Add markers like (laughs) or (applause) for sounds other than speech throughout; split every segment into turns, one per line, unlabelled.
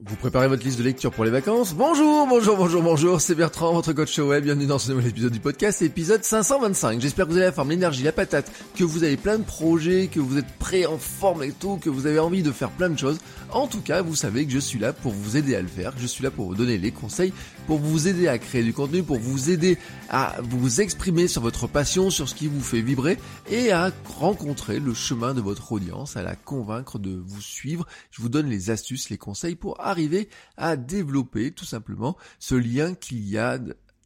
Vous préparez votre liste de lecture pour les vacances Bonjour, bonjour, bonjour, bonjour, c'est Bertrand, votre coach web, bienvenue dans ce nouvel épisode du podcast, épisode 525. J'espère que vous avez la forme, l'énergie, la patate, que vous avez plein de projets, que vous êtes prêts, en forme et tout, que vous avez envie de faire plein de choses. En tout cas, vous savez que je suis là pour vous aider à le faire, je suis là pour vous donner les conseils, pour vous aider à créer du contenu, pour vous aider à vous exprimer sur votre passion, sur ce qui vous fait vibrer et à rencontrer le chemin de votre audience, à la convaincre de vous suivre. Je vous donne les astuces, les conseils pour arriver à développer tout simplement ce lien qu'il y a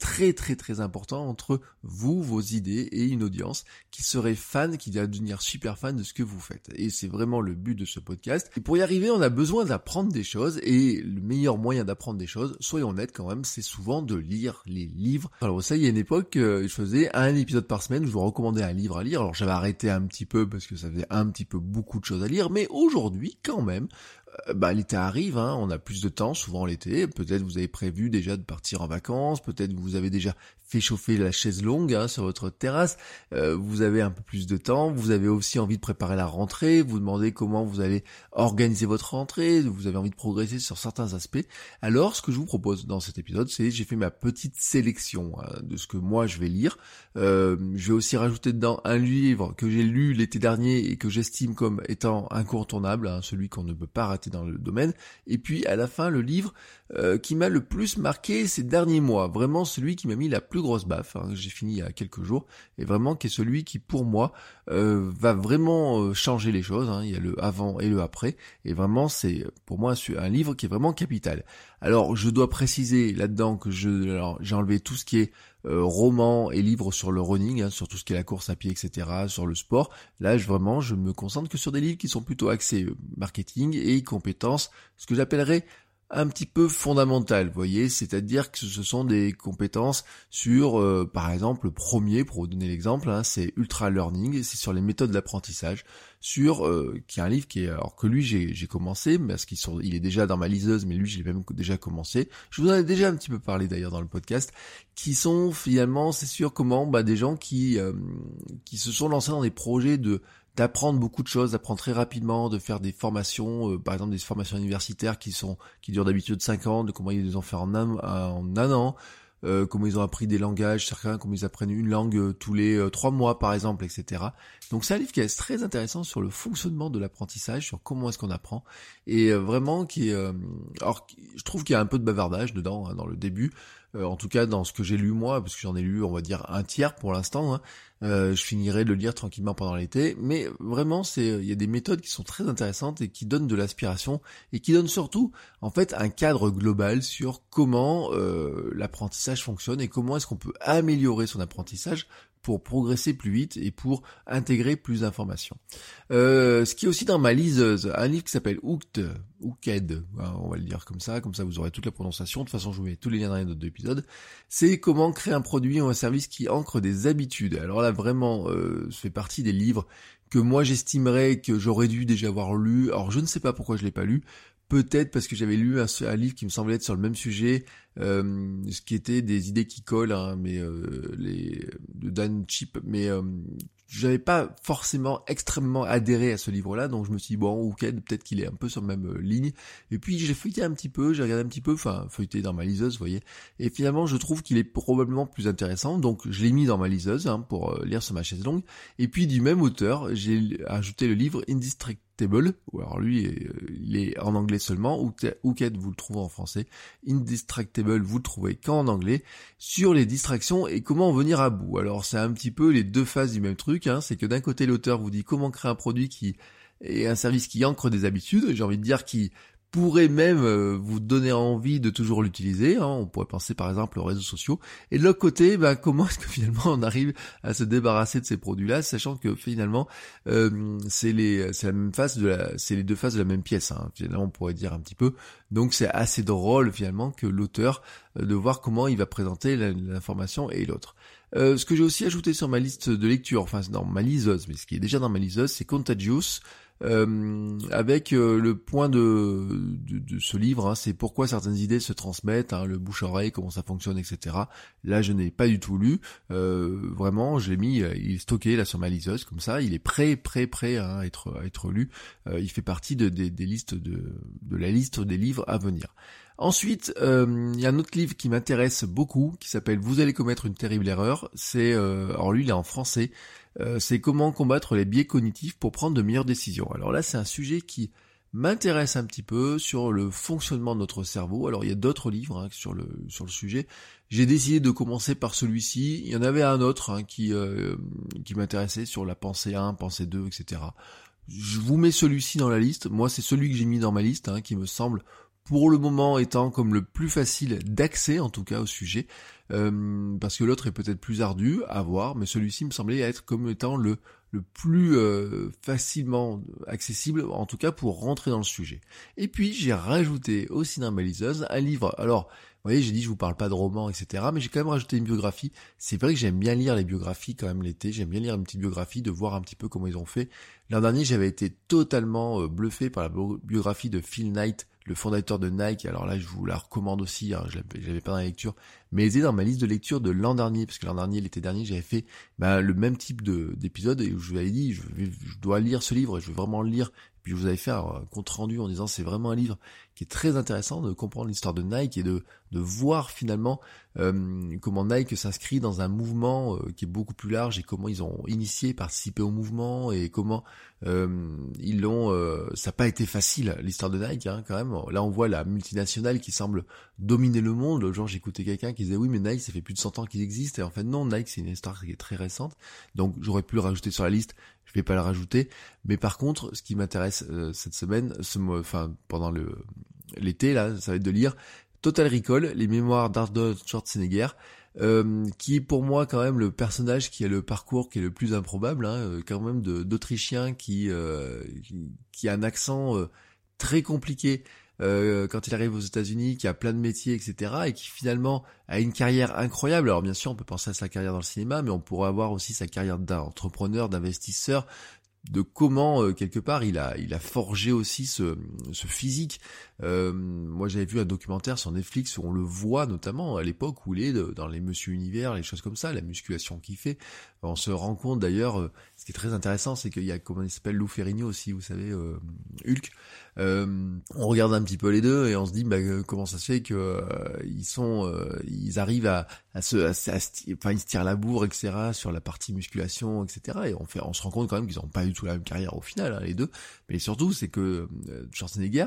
très très très important entre vous, vos idées et une audience qui serait fan, qui va devenir super fan de ce que vous faites. Et c'est vraiment le but de ce podcast. Et pour y arriver, on a besoin d'apprendre des choses et le meilleur moyen d'apprendre des choses, soyons honnêtes quand même, c'est souvent de lire les livres. Alors ça, il y a une époque, euh, je faisais un épisode par semaine, je vous recommandais un livre à lire. Alors j'avais arrêté un petit peu parce que ça faisait un petit peu beaucoup de choses à lire, mais aujourd'hui quand même, bah, l'été arrive, hein, on a plus de temps, souvent l'été. Peut-être vous avez prévu déjà de partir en vacances, peut-être vous avez déjà fait chauffer la chaise longue hein, sur votre terrasse. Euh, vous avez un peu plus de temps, vous avez aussi envie de préparer la rentrée, vous demandez comment vous allez organiser votre rentrée, vous avez envie de progresser sur certains aspects. Alors, ce que je vous propose dans cet épisode, c'est j'ai fait ma petite sélection hein, de ce que moi je vais lire. Euh, je vais aussi rajouter dedans un livre que j'ai lu l'été dernier et que j'estime comme étant incontournable, hein, celui qu'on ne peut pas rater dans le domaine. Et puis à la fin, le livre euh, qui m'a le plus marqué ces derniers mois, vraiment celui qui m'a mis la plus grosse baffe, hein, j'ai fini il y a quelques jours, et vraiment qui est celui qui pour moi euh, va vraiment euh, changer les choses. Hein. il y a le avant et le après, et vraiment c'est pour moi un livre qui est vraiment capital. Alors je dois préciser là-dedans que je j'ai enlevé tout ce qui est euh, romans et livres sur le running, hein, sur tout ce qui est la course à pied, etc., sur le sport. Là, je, vraiment, je me concentre que sur des livres qui sont plutôt axés euh, marketing et compétences, ce que j'appellerais un petit peu fondamental, vous voyez, c'est-à-dire que ce sont des compétences sur, euh, par exemple, le premier, pour vous donner l'exemple, hein, c'est Ultra Learning, c'est sur les méthodes d'apprentissage, sur, euh, qui est un livre qui est, alors que lui j'ai commencé, parce qu'il il est déjà dans ma liseuse, mais lui je l'ai même déjà commencé. Je vous en ai déjà un petit peu parlé d'ailleurs dans le podcast, qui sont finalement, c'est sûr, comment bah, des gens qui euh, qui se sont lancés dans des projets de d'apprendre beaucoup de choses, d'apprendre très rapidement, de faire des formations, euh, par exemple des formations universitaires qui sont qui durent d'habitude 5 ans, de comment ils les ont fait en un, en un an, euh, comment ils ont appris des langages, certains comment ils apprennent une langue euh, tous les trois mois par exemple, etc. Donc c'est un livre qui est très intéressant sur le fonctionnement de l'apprentissage, sur comment est-ce qu'on apprend, et vraiment qui est, alors je trouve qu'il y a un peu de bavardage dedans hein, dans le début, euh, en tout cas dans ce que j'ai lu moi, parce que j'en ai lu, on va dire, un tiers pour l'instant. Hein. Euh, je finirai de le lire tranquillement pendant l'été, mais vraiment, c'est, il y a des méthodes qui sont très intéressantes et qui donnent de l'aspiration et qui donnent surtout, en fait, un cadre global sur comment euh, l'apprentissage fonctionne et comment est-ce qu'on peut améliorer son apprentissage pour progresser plus vite et pour intégrer plus d'informations. Euh, ce qui est aussi dans ma liseuse, un livre qui s'appelle Hooked, Hooked, hein, on va le dire comme ça, comme ça vous aurez toute la prononciation, de toute façon je vous mets tous les liens dans les notes d'épisode, c'est comment créer un produit ou un service qui ancre des habitudes. Alors là vraiment, euh, fait partie des livres que moi j'estimerais que j'aurais dû déjà avoir lu, alors je ne sais pas pourquoi je l'ai pas lu, peut-être parce que j'avais lu un, livre qui me semblait être sur le même sujet, euh, ce qui était des idées qui collent, hein, mais euh, de Dan Chip, mais euh, j'avais pas forcément extrêmement adhéré à ce livre-là, donc je me suis dit bon, ok, peut-être qu'il est un peu sur la même euh, ligne. Et puis j'ai feuilleté un petit peu, j'ai regardé un petit peu, enfin feuilleté dans ma liseuse, vous voyez. Et finalement, je trouve qu'il est probablement plus intéressant, donc je l'ai mis dans ma liseuse hein, pour lire sur ma chaise longue. Et puis du même auteur, j'ai ajouté le livre Indistrict ou alors lui, euh, il est en anglais seulement, Hooked, vous le trouvez en français, Indistractable, vous le trouvez qu'en anglais, sur les distractions et comment en venir à bout. Alors c'est un petit peu les deux phases du même truc, hein. c'est que d'un côté l'auteur vous dit comment créer un produit qui est un service qui ancre des habitudes, j'ai envie de dire qui pourrait même euh, vous donner envie de toujours l'utiliser. Hein. On pourrait penser par exemple aux réseaux sociaux. Et de l'autre côté, ben, (laughs) comment est-ce que finalement on arrive à se débarrasser de ces produits-là, sachant que finalement euh, c'est les c'est la même face de la c'est les deux faces de la même pièce. Hein. Finalement, on pourrait dire un petit peu. Donc c'est assez drôle finalement que l'auteur euh, de voir comment il va présenter l'information et l'autre. Euh, ce que j'ai aussi ajouté sur ma liste de lecture, enfin dans ma liseuse, mais ce qui est déjà dans ma liseuse, c'est Contagious. Euh, avec euh, le point de, ce livre, hein, c'est pourquoi certaines idées se transmettent, hein, le bouche-oreille, comment ça fonctionne, etc. Là, je n'ai pas du tout lu. Euh, vraiment, je l'ai mis, il est stocké là sur ma liseuse, comme ça, il est prêt, prêt, prêt hein, à être, à être lu. il fait partie de, des listes de la liste des livres à venir. Ensuite, il y a un autre livre qui m'intéresse beaucoup, qui s'appelle Vous allez commettre une terrible erreur. C'est, alors lui, il est en français. Euh, c'est comment combattre les biais cognitifs pour prendre de meilleures décisions. Alors là, c'est un sujet qui m'intéresse un petit peu sur le fonctionnement de notre cerveau. Alors il y a d'autres livres hein, sur le sur le sujet. J'ai décidé de commencer par celui-ci. Il y en avait un autre hein, qui euh, qui m'intéressait sur la pensée 1, pensée 2, etc. Je vous mets celui-ci dans la liste. Moi, c'est celui que j'ai mis dans ma liste, hein, qui me semble pour le moment étant comme le plus facile d'accès en tout cas au sujet, euh, parce que l'autre est peut-être plus ardu à voir, mais celui-ci me semblait être comme étant le, le plus euh, facilement accessible, en tout cas pour rentrer dans le sujet. Et puis j'ai rajouté aussi dans ma liseuse un livre, alors vous voyez, j'ai dit je vous parle pas de romans, etc. Mais j'ai quand même rajouté une biographie. C'est vrai que j'aime bien lire les biographies quand même l'été. J'aime bien lire une petite biographie, de voir un petit peu comment ils ont fait. L'an dernier, j'avais été totalement euh, bluffé par la biographie de Phil Knight, le fondateur de Nike. Alors là, je vous la recommande aussi. Hein, je l'avais pas dans la lecture, mais elle était dans ma liste de lecture de l'an dernier, parce que l'an dernier, l'été dernier, j'avais fait bah, le même type d'épisode et je vous avais dit, je, je, dois lire ce livre, et je veux vraiment le lire puis je vous avais fait un compte rendu en disant c'est vraiment un livre qui est très intéressant de comprendre l'histoire de Nike et de, de voir finalement euh, comment Nike s'inscrit dans un mouvement euh, qui est beaucoup plus large et comment ils ont initié, participé au mouvement et comment euh, ils l'ont. ça n'a pas été facile l'histoire de Nike hein, quand même. Là on voit la multinationale qui semble dominer le monde. Le jour j'écoutais quelqu'un qui disait oui mais Nike ça fait plus de 100 ans qu'il existe et en fait non Nike c'est une histoire qui est très récente. Donc j'aurais pu le rajouter sur la liste je vais pas le rajouter. Mais par contre, ce qui m'intéresse euh, cette semaine, ce, enfin pendant le l'été là, ça va être de lire Total Recall, les mémoires d'Arnold Schwarzenegger, euh, qui est pour moi quand même le personnage qui a le parcours qui est le plus improbable, hein, euh, quand même d'Autrichien qui, euh, qui, qui a un accent très compliqué euh, quand il arrive aux États-Unis, qui a plein de métiers, etc., et qui finalement a une carrière incroyable. Alors bien sûr, on peut penser à sa carrière dans le cinéma, mais on pourrait avoir aussi sa carrière d'entrepreneur, d'investisseur, de comment euh, quelque part il a il a forgé aussi ce, ce physique. Euh, moi j'avais vu un documentaire sur Netflix où on le voit notamment à l'époque où il est dans les Monsieur Univers, les choses comme ça, la musculation qu'il fait. On se rend compte d'ailleurs, euh, ce qui est très intéressant, c'est qu'il y a comment il s'appelle Lou Ferrigno aussi, vous savez, Hulk. On regarde un petit peu les deux et on se dit bah, comment ça se fait que ils sont ils arrivent à, à se enfin ils se tirent la bourre etc sur la partie musculation etc et on fait on se rend compte quand même qu'ils n'ont pas eu tout la même carrière au final, hein, les deux. Mais surtout, c'est que euh, Schwarzenegger,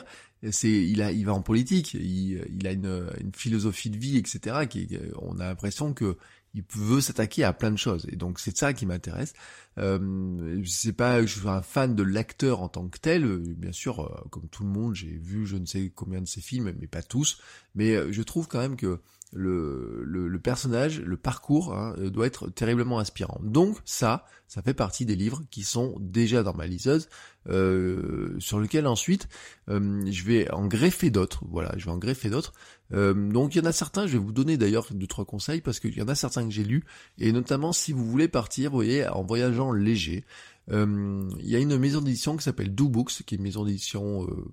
c'est il a il va en politique, il, il a une, une, philosophie de vie, etc. Qui on a l'impression que il veut s'attaquer à plein de choses. Et donc c'est ça qui m'intéresse. Euh, sais pas, je suis un fan de l'acteur en tant que tel. Bien sûr, euh, comme tout le monde, j'ai vu je ne sais combien de ses films, mais pas tous. Mais euh, je trouve quand même que le, le, personnage, le parcours hein, doit être terriblement inspirant. Donc ça, ça fait partie des livres qui sont déjà dans ma liseuse, euh, sur lequel ensuite euh, je vais en greffer d'autres. Voilà, je vais en greffer d'autres. Euh, donc il y en a certains, je vais vous donner d'ailleurs deux trois conseils parce qu'il y en a certains que j'ai lus et notamment si vous voulez partir, vous voyez, en voyageant léger. Euh, il y a une maison d'édition qui s'appelle Do Books, qui est une maison d'édition, euh,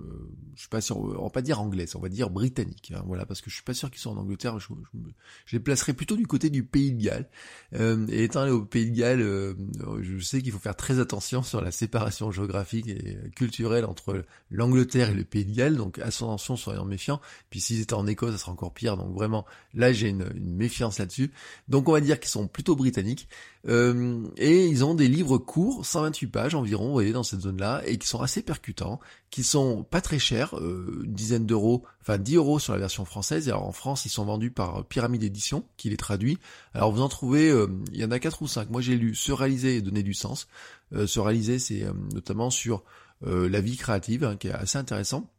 euh, je suis pas sûr, on va pas dire anglaise, on va dire britannique, hein, voilà, parce que je suis pas sûr qu'ils sont en Angleterre. Je, les placerai plutôt du côté du Pays de Galles. et étant allé au Pays de Galles, je sais qu'il faut faire très attention sur la séparation géographique et culturelle entre l'Angleterre et le Pays de Galles. Donc attention, soyons méfiants. Puis s'ils étaient en Écosse, ça sera encore pire. Donc vraiment, là j'ai une, une méfiance là-dessus. Donc on va dire qu'ils sont plutôt britanniques. Euh, et ils ont des livres courts, 128 pages environ, vous voyez, dans cette zone-là, et qui sont assez percutants, qui sont pas très chers, euh, une dizaine d'euros, enfin 10 euros sur la version française, et alors en France, ils sont vendus par Pyramide Édition, qui les traduit. Alors vous en trouvez, euh, il y en a 4 ou 5. Moi j'ai lu Se réaliser et donner du sens. se réaliser, c'est notamment sur la vie créative, hein, qui est assez intéressant.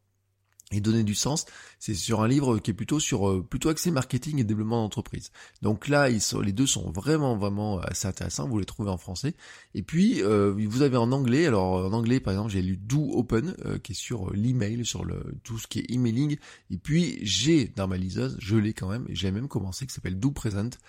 Et donner du sens, c'est sur un livre qui est plutôt sur euh, plutôt axé marketing et développement d'entreprise. Donc là, ils sont, les deux sont vraiment vraiment assez intéressants. Vous les trouvez en français. Et puis euh, vous avez en anglais. Alors en anglais, par exemple, j'ai lu Do Open euh, qui est sur l'email, sur le tout ce qui est emailing. Et puis j'ai dans ma liseuse, je l'ai quand même. J'ai même commencé qui s'appelle Do Present.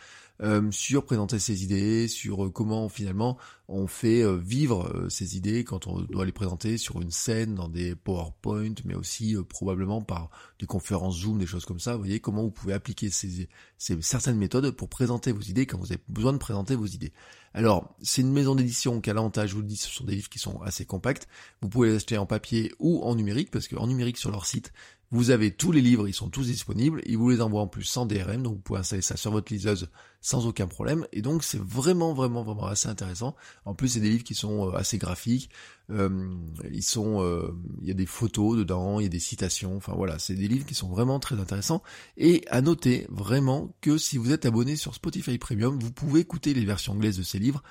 Euh, sur présenter ses idées, sur euh, comment finalement on fait euh, vivre ces idées quand on doit les présenter sur une scène, dans des PowerPoint, mais aussi probablement par des conférences Zoom, des choses comme ça. Vous voyez comment vous pouvez appliquer ces, ces certaines méthodes pour présenter vos idées quand vous avez besoin de présenter vos idées. Alors, c'est une maison d'édition qui a l'avantage, je vous le dis, ce sont des livres qui sont assez compacts. Vous pouvez les acheter en papier ou en numérique, parce qu'en numérique sur leur site, vous avez tous les livres, ils sont tous disponibles, ils vous les envoient en plus sans DRM, donc vous pouvez installer ça sur votre liseuse sans aucun problème, et donc c'est vraiment vraiment vraiment assez intéressant. En plus c'est des livres qui sont euh, assez graphiques, euh, ils sont, euh, il y a des photos dedans, il y a des citations, enfin voilà, c'est des livres qui sont vraiment très intéressants. Et à noter vraiment que si vous êtes abonné sur Spotify Premium, vous pouvez écouter les versions anglaises de ces livres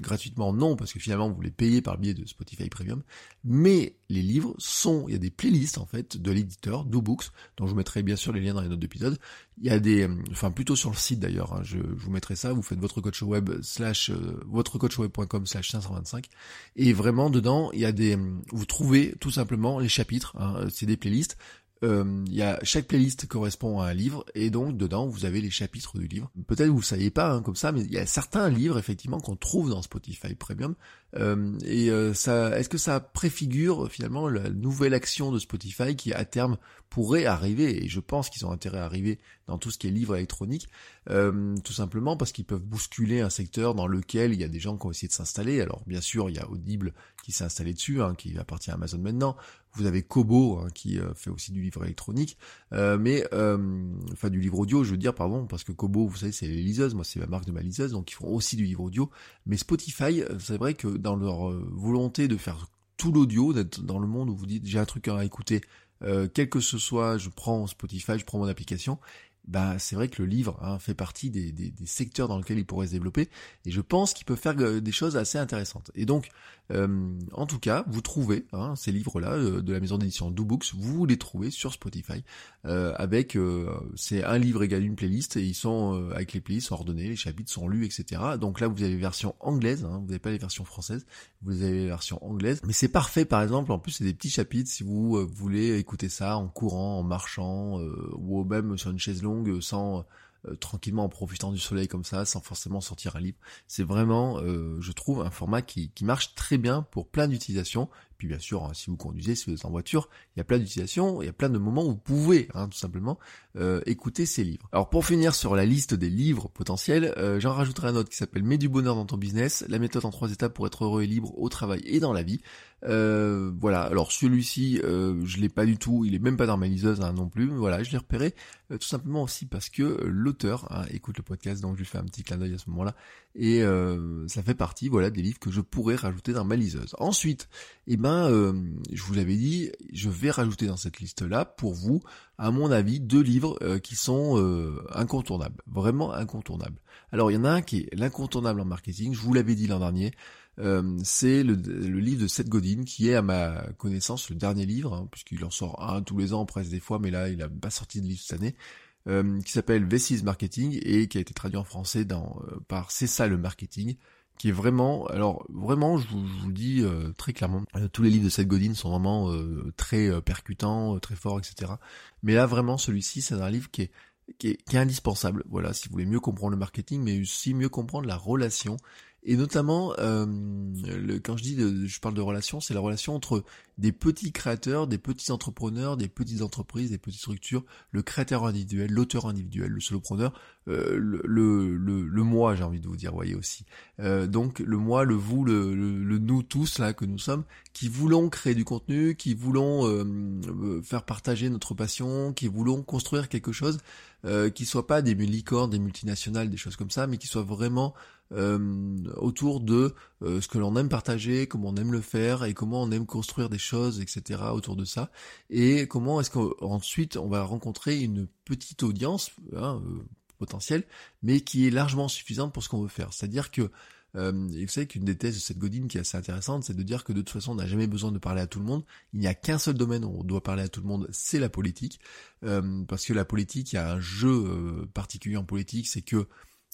gratuitement, non, parce que finalement vous les payez par biais de Spotify Premium, mais les livres sont, il y a des playlists en fait de l'éditeur, DoBooks, dont je vous mettrai bien sûr les liens dans les notes d'épisode. Il y a des, enfin plutôt sur le site d'ailleurs, hein, je, vous mettrai ça, vous faites votre coach web slash, euh, votrecoachweb.com slash 525, et vraiment dedans, il y a des, vous trouvez tout simplement les chapitres, hein, c'est des playlists, euh, il y a chaque playlist correspond à un livre et donc dedans vous avez les chapitres du livre. Peut-être vous ne saviez pas hein, comme ça, mais il y a certains livres effectivement qu'on trouve dans Spotify Premium. Euh, et euh, ça, est-ce que ça préfigure finalement la nouvelle action de Spotify qui à terme pourrait arriver Et je pense qu'ils ont intérêt à arriver dans tout ce qui est livre électronique, tout simplement parce qu'ils peuvent bousculer un secteur dans lequel il y a des gens qui ont essayé de s'installer. Alors bien sûr, il y a Audible qui s'est installé dessus, hein, qui appartient à Amazon maintenant. Vous avez Kobo hein, qui euh, fait aussi du livre électronique, euh, mais euh, enfin du livre audio, je veux dire, pardon, parce que Kobo, vous savez, c'est les liseuses, moi c'est la marque de ma liseuse, donc ils font aussi du livre audio. Mais Spotify, c'est vrai que dans leur volonté de faire tout l'audio, d'être dans le monde où vous dites j'ai un truc à écouter, quel que ce soit, je prends Spotify, je prends mon application, bah c'est vrai que le livre hein, fait partie des, des, des, secteurs dans lesquels il pourrait se développer, et je pense qu'il peut faire des choses assez intéressantes. Et donc euh, en tout cas, vous trouvez hein, ces livres-là euh, de la maison d'édition DoBooks, vous les trouvez sur Spotify euh, avec c'est un livre égal une playlist et ils sont avec les playlists sont ordonnés, les chapitres sont lus, etc. Donc là, vous avez les versions anglaises, hein, vous n'avez pas les versions françaises, vous avez les versions anglaises, mais c'est parfait. Par exemple, en plus, c'est des petits chapitres si vous voulez écouter ça en courant, en marchant ou même sur une chaise longue sans euh, tranquillement en profitant du soleil comme ça, sans forcément sortir un livre. C'est vraiment, euh, je trouve, un format qui, qui marche très bien pour plein d'utilisations puis bien sûr, hein, si vous conduisez, si vous êtes en voiture, il y a plein d'utilisations, il y a plein de moments où vous pouvez, hein, tout simplement, euh, écouter ces livres. Alors pour finir sur la liste des livres potentiels, euh, j'en rajouterai un autre qui s'appelle Mets du bonheur dans ton business, la méthode en trois étapes pour être heureux et libre au travail et dans la vie. Euh, voilà, alors celui-ci, je l'ai pas du tout, il est même pas dans ma liseuse hein, non plus, voilà, je l'ai repéré tout simplement aussi parce que l'auteur écoute le podcast, donc je lui fais un petit clin d'œil à ce moment-là, et ça fait partie, voilà, des livres que je pourrais rajouter dans ma liseuse. Ensuite, eh ben, euh, je vous l'avais dit, je vais rajouter dans cette liste-là, pour vous, à mon avis, deux livres euh, qui sont euh, incontournables, vraiment incontournables. Alors, il y en a un qui est l'incontournable en marketing, je vous l'avais dit l'an dernier, c'est le, livre de Seth Godin, qui est à ma connaissance le dernier livre, hein, puisqu'il en sort un tous les ans presque des fois, mais là, il a pas sorti de livre cette année. Qui s'appelle V6 Marketing et qui a été traduit en français dans, par C'est ça le marketing qui est vraiment, alors vraiment, je vous, le dis euh, très clairement, euh, tous les livres de Seth Godin sont vraiment euh, très percutants, très forts, etc. Mais là, vraiment, celui-ci, c'est un livre qui est, qui est, qui est indispensable. Voilà, si vous voulez mieux comprendre le marketing, mais aussi mieux comprendre la relation et notamment, euh, le, quand je dis, de, je parle de relation, c'est la relation entre des petits créateurs, des petits entrepreneurs, des petites entreprises, des petites structures, le créateur individuel, l'auteur individuel, le solopreneur, euh, le, le, le, moi, j'ai envie de vous dire, voyez aussi. Euh, donc le moi, le vous, le, le, nous tous là que nous sommes, qui voulons créer du contenu, qui voulons euh, faire partager notre passion, qui voulons construire quelque chose, euh, qui soit pas des licornes, des multinationales, des choses comme ça, mais qui soit vraiment euh, autour de euh, ce que l'on aime partager, comment on aime le faire et comment on aime construire des choses, etc. autour de ça. Et comment est-ce qu'ensuite on va rencontrer une petite audience hein, euh, potentielle, mais qui est largement suffisante pour ce qu'on veut faire. C'est-à-dire que Euh, et vous savez qu'une des thèses de cette Godin qui est assez intéressante, c'est de dire que de toute façon, on n'a jamais besoin de parler à tout le monde. Il n'y a qu'un seul domaine où on doit parler à tout le monde, c'est la politique. Euh, parce que la politique, il y a un jeu euh, particulier en politique, c'est que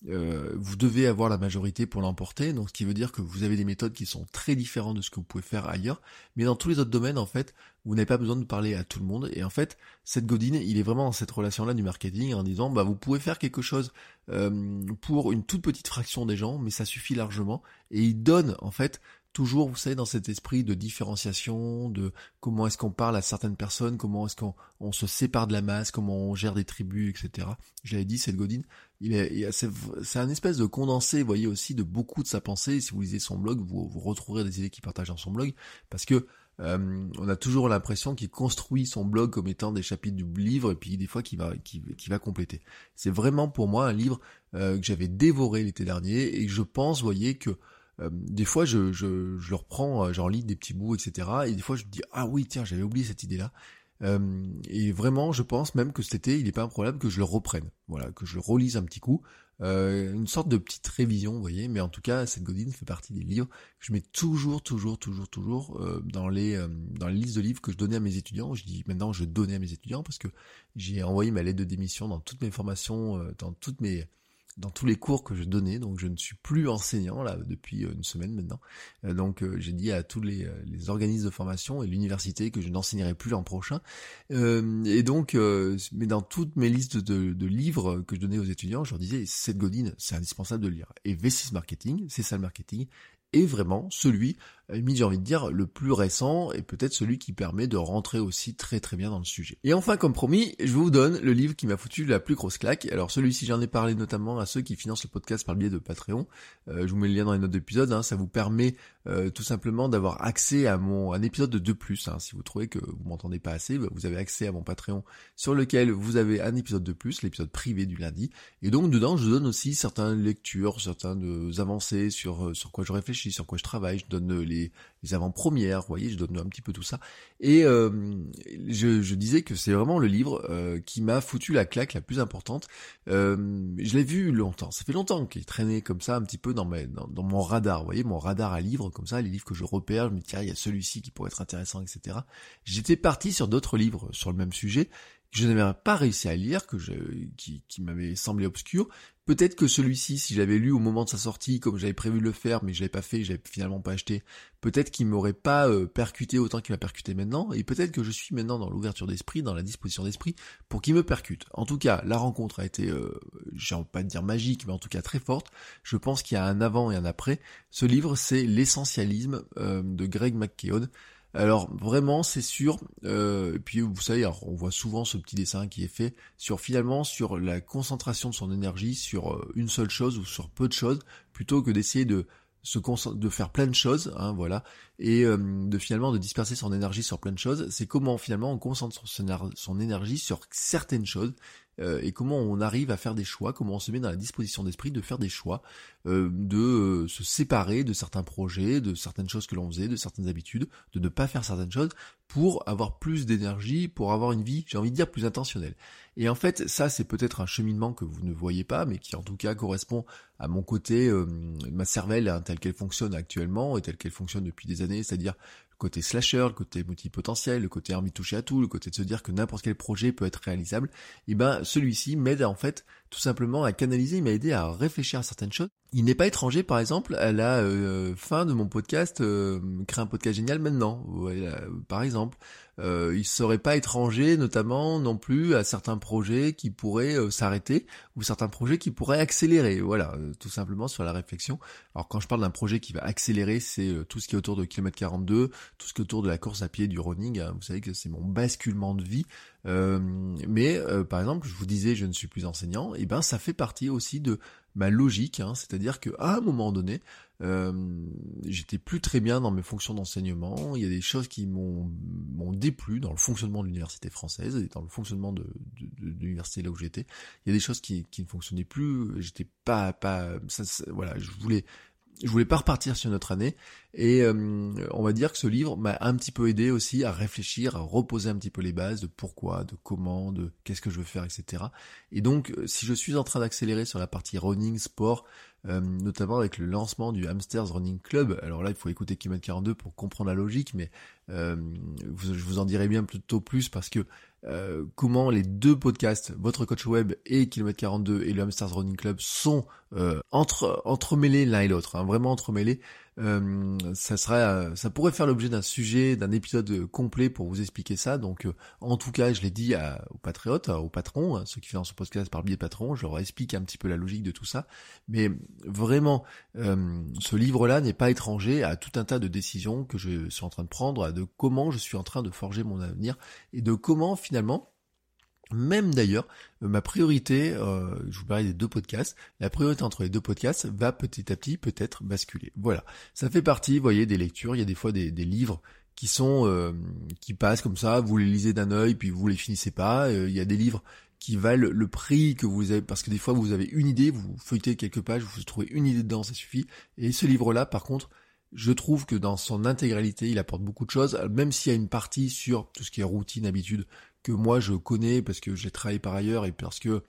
euh, vous devez avoir la majorité pour l'emporter, donc ce qui veut dire que vous avez des méthodes qui sont très différentes de ce que vous pouvez faire ailleurs, mais dans tous les autres domaines, en fait, vous n'avez pas besoin de parler à tout le monde, et en fait, cette Godine, il est vraiment dans cette relation-là du marketing, en disant, bah, vous pouvez faire quelque chose euh, pour une toute petite fraction des gens, mais ça suffit largement, et il donne, en fait, toujours, vous savez, dans cet esprit de différenciation, de comment est-ce qu'on parle à certaines personnes, comment est-ce qu'on se sépare de la masse, comment on gère des tribus, etc. J'avais dit, cette Godine, il est, c'est un espèce de condensé, vous voyez, aussi de beaucoup de sa pensée. Si vous lisez son blog, vous, vous retrouverez des idées qu'il partage dans son blog, parce que euh, on a toujours l'impression qu'il construit son blog comme étant des chapitres du livre, et puis des fois qu'il va, qu'il, va compléter. C'est vraiment pour moi un livre euh, que j'avais dévoré l'été dernier, et je pense, vous voyez, que euh, des fois je, je, je le reprends, j'en lis des petits bouts, etc. Et des fois je me dis ah oui tiens j'avais oublié cette idée là. Euh, et vraiment, je pense même que cet été, il n'est pas improbable que je le reprenne. Voilà, que je relise un petit coup. Euh, une sorte de petite révision, vous voyez. Mais en tout cas, cette Godine fait partie des livres que je mets toujours, toujours, toujours, toujours euh, dans les dans les listes de livres que je donnais à mes étudiants. Je dis maintenant, je donnais à mes étudiants parce que j'ai envoyé ma lettre de démission dans toutes mes formations, dans toutes mes dans tous les cours que je donnais, donc je ne suis plus enseignant là depuis euh, une semaine maintenant. Euh, donc euh, j'ai dit à tous les, organismes de formation et l'université que je n'enseignerai plus l'an prochain. et donc, mais dans toutes mes listes de, livres que je donnais aux étudiants, je leur disais cette godine, c'est indispensable de lire. Et V6 Marketing, c'est ça le marketing, est vraiment celui j'ai envie de dire, le plus récent et peut-être celui qui permet de rentrer aussi très très bien dans le sujet. Et enfin, comme promis, je vous donne le livre qui m'a foutu la plus grosse claque. Alors celui-ci, j'en ai parlé notamment à ceux qui financent le podcast par le biais de Patreon. Euh, je vous mets le lien dans les notes d'épisode. Hein. ça vous permet euh, tout simplement d'avoir accès à mon un épisode de 2 plus. Hein. Si vous trouvez que vous m'entendez pas assez, bah, vous avez accès à mon Patreon sur lequel vous avez un épisode de plus, l'épisode privé du lundi. Et donc dedans, je donne aussi certaines lectures, certaines avancées sur euh, sur quoi je réfléchis, sur quoi je travaille. Je donne les les, avant-premières, vous voyez, je donne un petit peu tout ça. Et euh, je, disais que c'est vraiment le livre euh, qui m'a foutu la claque la plus importante. Euh, je l'ai vu longtemps, ça fait longtemps qu'il traînait comme ça un petit peu dans, mes, dans, mon radar, vous voyez, mon radar à livres comme ça, les livres que je repère, je me dis tiens, il y a celui-ci qui pourrait être intéressant, etc. J'étais parti sur d'autres livres sur le même sujet, je n'avais pas réussi à lire, que qui, qui m'avait semblé obscur. Peut-être que celui-ci, si j'avais lu au moment de sa sortie, comme j'avais prévu de le faire, mais je l'avais pas fait, je finalement pas acheté, peut-être qu'il m'aurait pas euh, percuté autant qu'il m'a percuté maintenant, et peut-être que je suis maintenant dans l'ouverture d'esprit, dans la disposition d'esprit, pour qu'il me percute. En tout cas, la rencontre a été, euh, j'ai envie pas de dire magique, mais en tout cas très forte. Je pense qu'il y a un avant et un après. Ce livre, c'est l'essentialisme euh, de Greg McKeown. Alors vraiment c'est sûr, euh, et puis vous savez, on voit souvent ce petit dessin qui est fait sur finalement sur la concentration de son énergie sur euh, une seule chose ou sur peu de choses, plutôt que d'essayer de se de faire plein de choses, hein, voilà, et euh, de finalement de disperser son énergie sur plein de choses. C'est comment finalement on concentre son, son énergie sur certaines choses euh, et comment on arrive à faire des choix, comment on se met dans la disposition d'esprit de faire des choix, euh, de euh, se séparer de certains projets, de certaines choses que l'on faisait, de certaines habitudes, de ne pas faire certaines choses pour avoir plus d'énergie, pour avoir une vie, j'ai envie de dire, plus intentionnelle. Et en fait, ça, c'est peut-être un cheminement que vous ne voyez pas, mais qui en tout cas correspond à mon côté, ma cervelle telle qu'elle fonctionne actuellement et telle qu'elle fonctionne depuis des années, c'est-à-dire côté slasher, le côté multipotentiel, le côté de toucher à tout, le côté de se dire que n'importe quel projet peut être réalisable, et eh ben celui-ci m'aide en fait tout simplement à canaliser, il m'a aidé à réfléchir à certaines choses. Il n'est pas étranger, par exemple, à la euh, fin de mon podcast, euh, créer un podcast génial maintenant, euh, par exemple. Euh, il serait pas étranger, notamment non plus à certains projets qui pourraient s'arrêter ou certains projets qui pourraient accélérer. Voilà, tout simplement sur la réflexion. Alors quand je parle d'un projet qui va accélérer, c'est tout ce qui est autour de kilomètre 42, tout ce qui est autour de la course à pied, du running. Hein. Vous savez que c'est mon basculement de vie. Mais par exemple, je vous disais, je ne suis plus enseignant et eh ben ça fait partie aussi de ma logique, hein, c'est-à-dire que à un moment donné, euh, j'étais plus très bien dans mes fonctions d'enseignement. Il y a des choses qui m'ont m'ont déplu dans le fonctionnement de l'université française et dans le fonctionnement de, l'université là où j'étais. Il y a des choses qui, ne fonctionnaient plus. J'étais pas pas voilà. Je voulais je voulais pas repartir sur notre année et euh, on va dire que ce livre m'a un petit peu aidé aussi à réfléchir, à reposer un petit peu les bases de pourquoi, de comment, de qu'est-ce que je veux faire, etc. Et donc, euh, si je suis en train d'accélérer sur la partie running, sport, notamment avec le lancement du Hamsters Running Club. Alors là, il faut écouter Kilomètre 42 pour comprendre la logique, mais je vous en dirai bien plutôt plus parce que comment les deux podcasts, votre coach web et Kilomètre 42 et le Hamsters Running Club sont entre entremêlés l'un et l'autre, hein, vraiment entremêlés. Euh, ça serait, euh, ça pourrait faire l'objet d'un sujet, d'un épisode complet pour vous expliquer ça. Donc, euh, en tout cas, je l'ai dit à, aux patriotes, aux patrons, hein, ceux qui font ce podcast par biais de patron, je leur explique un petit peu la logique de tout ça. Mais vraiment, ce livre-là n'est pas étranger à tout un tas de décisions que je suis en train de prendre, comment je suis en train de forger mon avenir et de comment finalement même d'ailleurs, euh, ma priorité, euh, je vous parlais des deux podcasts, la priorité entre les deux podcasts va petit à petit peut-être basculer. Voilà, ça fait partie, voyez, des lectures. Il y a des fois des, livres qui sont euh, qui passent comme ça, vous les lisez d'un œil puis vous les finissez pas. il y a des livres qui valent le prix que vous avez parce que des fois vous avez une idée, vous feuilletez quelques pages, vous trouvez une idée dedans, ça suffit. Et ce livre-là, par contre, je trouve que dans son intégralité, il apporte beaucoup de choses, même s'il y a une partie sur tout ce qui est routine, habitude, que moi je connais parce que j'ai travaillé par ailleurs et parce que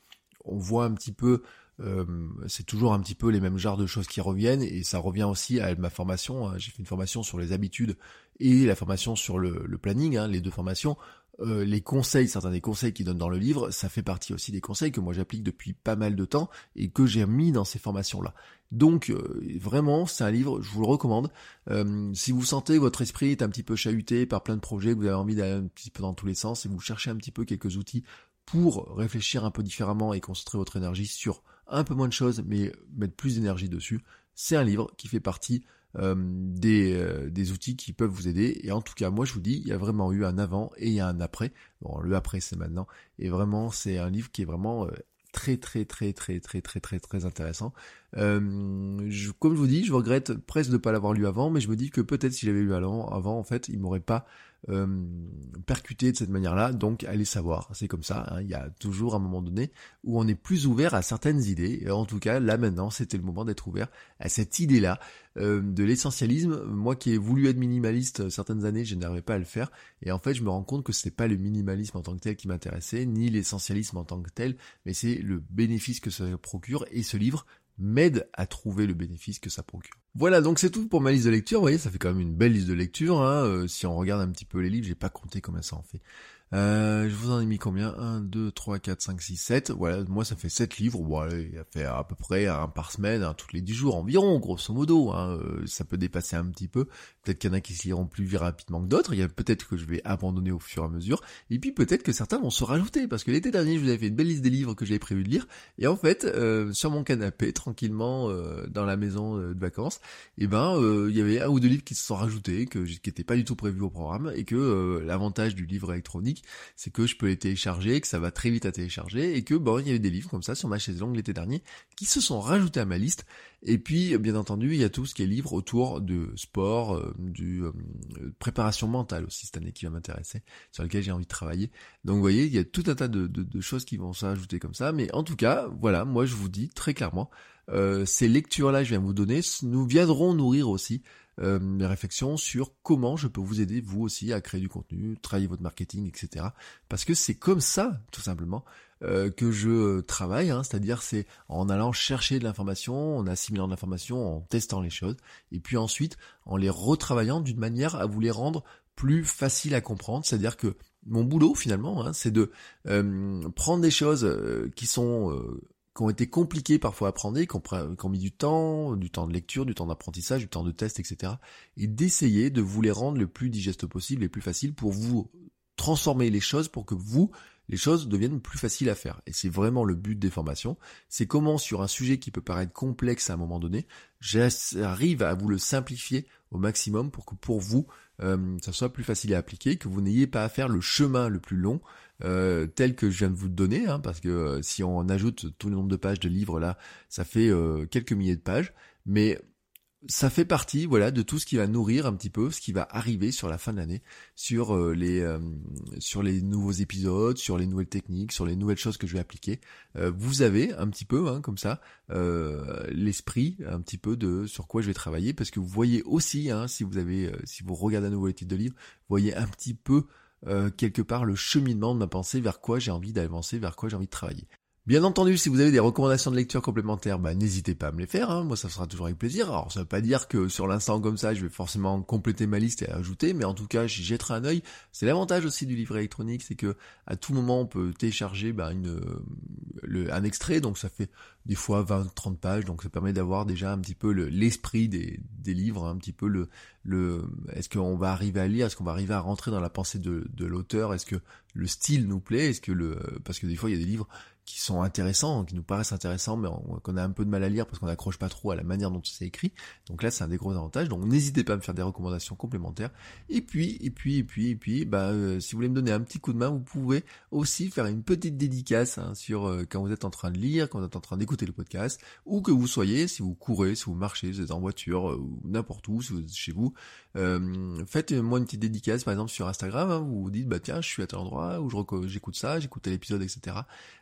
on voit un petit peu, euh, c'est toujours un petit peu les mêmes genres de choses qui reviennent et ça revient aussi à ma formation. Hein. J'ai fait une formation sur les habitudes et la formation sur le, planning, hein, les deux formations. Euh, les conseils, certains des conseils qu'ils donnent dans le livre, ça fait partie aussi des conseils que moi j'applique depuis pas mal de temps et que j'ai mis dans ces formations-là. Donc euh, vraiment, c'est un livre, je vous le recommande. Euh, si vous sentez votre esprit est un petit peu chahuté par plein de projets, que vous avez envie d'aller un petit peu dans tous les sens et vous cherchez un petit peu quelques outils pour réfléchir un peu différemment et concentrer votre énergie sur un peu moins de choses, mais mettre plus d'énergie dessus, c'est un livre qui fait partie euh, des, euh, des, outils qui peuvent vous aider. Et en tout cas, moi je vous dis, il y a vraiment eu un avant et il y a un après. Bon, le après c'est maintenant. Et vraiment, c'est un livre qui est vraiment euh, très très très très très très très très intéressant. je, comme je vous dis, je regrette presque de ne pas l'avoir lu avant, mais je me dis que peut-être si j'avais lu avant, avant en fait, il m'aurait pas euh, percuté de cette manière-là. Donc, allez savoir, c'est comme ça. Hein. il y a toujours un moment donné où on est plus ouvert à certaines idées. En tout cas, là maintenant, c'était le moment d'être ouvert à cette idée-là euh, de l'essentialisme. Moi, qui ai voulu être minimaliste certaines années, je n'arrivais pas à le faire. Et en fait, je me rends compte que c'est pas le minimalisme en tant que tel qui m'intéressait, ni l'essentialisme en tant que tel, mais c'est le bénéfice que ça procure. Et ce livre m'aide à trouver le bénéfice que ça procure. Voilà, donc c'est tout pour ma liste de lecture. Vous voyez, ça fait quand même une belle liste de lecture. Hein. Euh, si on regarde un petit peu les livres, j'ai pas compté combien ça en fait. Euh, je vous en ai mis combien? 1, 2, 3, 4, 5, 6, 7. Voilà, moi ça fait 7 livres. Bon, allez, il a fait à peu près un par semaine, hein, tous les 10 jours environ, grosso modo. Hein. Euh, ça peut dépasser un petit peu. Peut-être qu'il y en a qui se liront plus rapidement que d'autres. Il y a peut-être que je vais abandonner au fur et à mesure. Et puis peut-être que certains vont se rajouter. Parce que l'été dernier, je vous avais fait une belle liste des livres que j'avais prévu de lire. Et en fait, euh, sur mon canapé, (laughs) tranquillement, euh, dans la maison de vacances, eh ben, il y avait un ou deux livres qui se sont rajoutés, que, qui n'étaient pas du tout prévus au programme. Et que l'avantage du livre électronique, c'est que je peux les télécharger, que ça va très vite à télécharger, et que bon, il y avait des livres comme ça sur ma chaise longue l'été dernier qui se sont rajoutés à ma liste. Et puis, bien entendu, il y a tout ce qui est livre autour de sport, euh, du euh, préparation mentale aussi cette année qui va m'intéresser, sur lequel j'ai envie de travailler. Donc, vous voyez, il y a tout un tas de, de choses qui vont s'ajouter comme ça. Mais en tout cas, voilà, moi je vous dis très clairement, euh, ces lectures-là, je viens vous donner, nous viendront nourrir aussi euh, mes réflexions sur comment je peux vous aider, vous aussi, à créer du contenu, travailler votre marketing, etc. Parce que c'est comme ça, tout simplement, euh, que je travaille, hein, c'est-à-dire c'est en allant chercher de l'information, en assimilant de l'information, en testant les choses, et puis ensuite en les retravaillant d'une manière à vous les rendre plus faciles à comprendre, c'est-à-dire que mon boulot finalement, hein, c'est de prendre des choses qui sont qui ont été compliqués parfois à apprendre, qui ont, mis du temps, du temps de lecture, du temps d'apprentissage, du temps de test, etc. Et d'essayer de vous les rendre le plus digeste possible, les plus faciles pour vous transformer les choses pour que vous, les choses deviennent plus faciles à faire. Et c'est vraiment le but des formations. C'est comment sur un sujet qui peut paraître complexe à un moment donné, j'arrive à vous le simplifier au maximum pour que pour vous, euh, ça soit plus facile à appliquer, que vous n'ayez pas à faire le chemin le plus long euh, tel que je viens de vous donner, hein, parce que euh, si on ajoute tout le nombre de pages de livres là, ça fait euh, quelques milliers de pages, mais ça fait partie, voilà, de tout ce qui va nourrir un petit peu ce qui va arriver sur la fin de l'année, sur les les nouveaux épisodes, sur les nouvelles techniques, sur les nouvelles choses que je vais appliquer. vous avez un petit peu, hein, comme ça, l'esprit un petit peu de sur quoi je vais travailler, parce que vous voyez aussi, hein, si vous avez, si vous regardez un nouveau titre de livre, vous voyez un petit peu euh, quelque part le cheminement de ma pensée vers quoi j'ai envie d'avancer, vers quoi j'ai envie de travailler. Bien entendu, si vous avez des recommandations de lecture complémentaires, bah, n'hésitez pas à me les faire. Hein. Moi, ça sera toujours avec plaisir. Alors, ça ne veut pas dire que sur l'instant comme ça, je vais forcément compléter ma liste et ajouter, mais en tout cas, j'y jetterai un œil. C'est l'avantage aussi du livre électronique, c'est que à tout moment, on peut télécharger bah, une, un extrait, donc ça fait des fois 20-30 pages, donc ça permet d'avoir déjà un petit peu l'esprit des, des, livres, un petit peu le, le est-ce qu'on va arriver à lire, est-ce qu'on va arriver à rentrer dans la pensée de, de l'auteur, est-ce que le style nous plaît, est-ce que le parce que des fois il y a des livres qui sont intéressants, qui nous paraissent intéressants, mais qu'on a un peu de mal à lire parce qu'on n'accroche pas trop à la manière dont c'est écrit. Donc là, c'est un des gros avantages. Donc n'hésitez pas à me faire des recommandations complémentaires. Et puis, et puis, et puis, et puis, bah, euh, si vous voulez me donner un petit coup de main, vous pouvez aussi faire une petite dédicace hein, sur euh, quand vous êtes en train de lire, quand vous êtes en train d'écouter le podcast, ou que vous soyez, si vous courez, si vous marchez, si vous êtes en voiture, euh, ou n'importe où, si vous êtes chez vous, faites-moi une petite dédicace, par exemple sur Instagram. Hein, vous vous dites, bah tiens, je suis à tel endroit où j'écoute ça, j'écoute l'épisode, etc.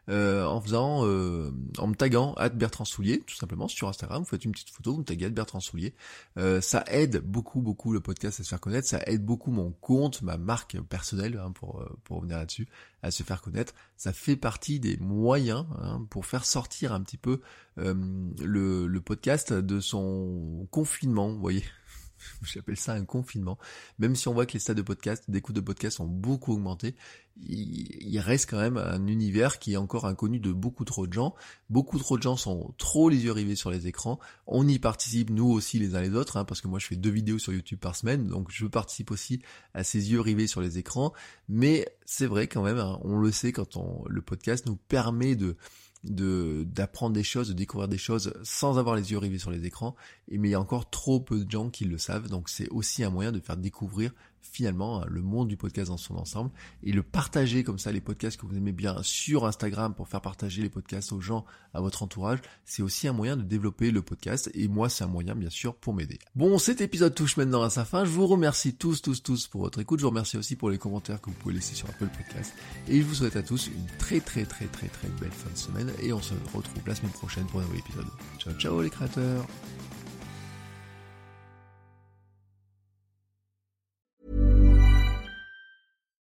Euh, en faisant, euh, en me taguant à Bertrand Soulier, tout simplement sur Instagram. Vous faites une petite photo, vous me taguez Bertrand Soulier. Euh, ça aide beaucoup, beaucoup le podcast à se faire connaître. Ça aide beaucoup mon compte, ma marque personnelle, hein, pour pour revenir là-dessus, à se faire connaître. Ça fait partie des moyens hein, pour faire sortir un petit peu le, le podcast de son confinement. Vous voyez, (laughs) j'appelle ça un confinement. Même si on voit que les stades de podcast, d'écoute de podcast ont beaucoup augmenté, il reste quand même un univers qui est encore inconnu de beaucoup trop de gens. Beaucoup trop de gens sont trop les yeux rivés sur les écrans. On y participe nous aussi les uns les autres, hein, parce que moi je fais deux vidéos sur YouTube par semaine, donc je participe aussi à ces yeux rivés sur les écrans. Mais c'est vrai quand même, hein, on le sait quand on, le podcast nous permet de de d'apprendre des choses, de découvrir des choses sans avoir les yeux rivés sur les écrans. Mais il y a encore trop peu de gens qui le savent, donc c'est aussi un moyen de faire découvrir finalement le monde du podcast dans son ensemble et le partager comme ça les podcasts que vous aimez bien sur Instagram pour faire partager les podcasts aux gens à votre entourage, c'est aussi un moyen de développer le podcast et moi c'est un moyen bien sûr pour m'aider. Bon, cet épisode touche maintenant à sa fin. Je vous remercie tous tous tous pour votre écoute. Je vous remercie aussi pour les commentaires que vous pouvez laisser sur Apple Podcast et je vous souhaite à tous une très très très très très belle fin de semaine et on se retrouve la semaine prochaine pour un nouvel épisode. Ciao ciao les créateurs.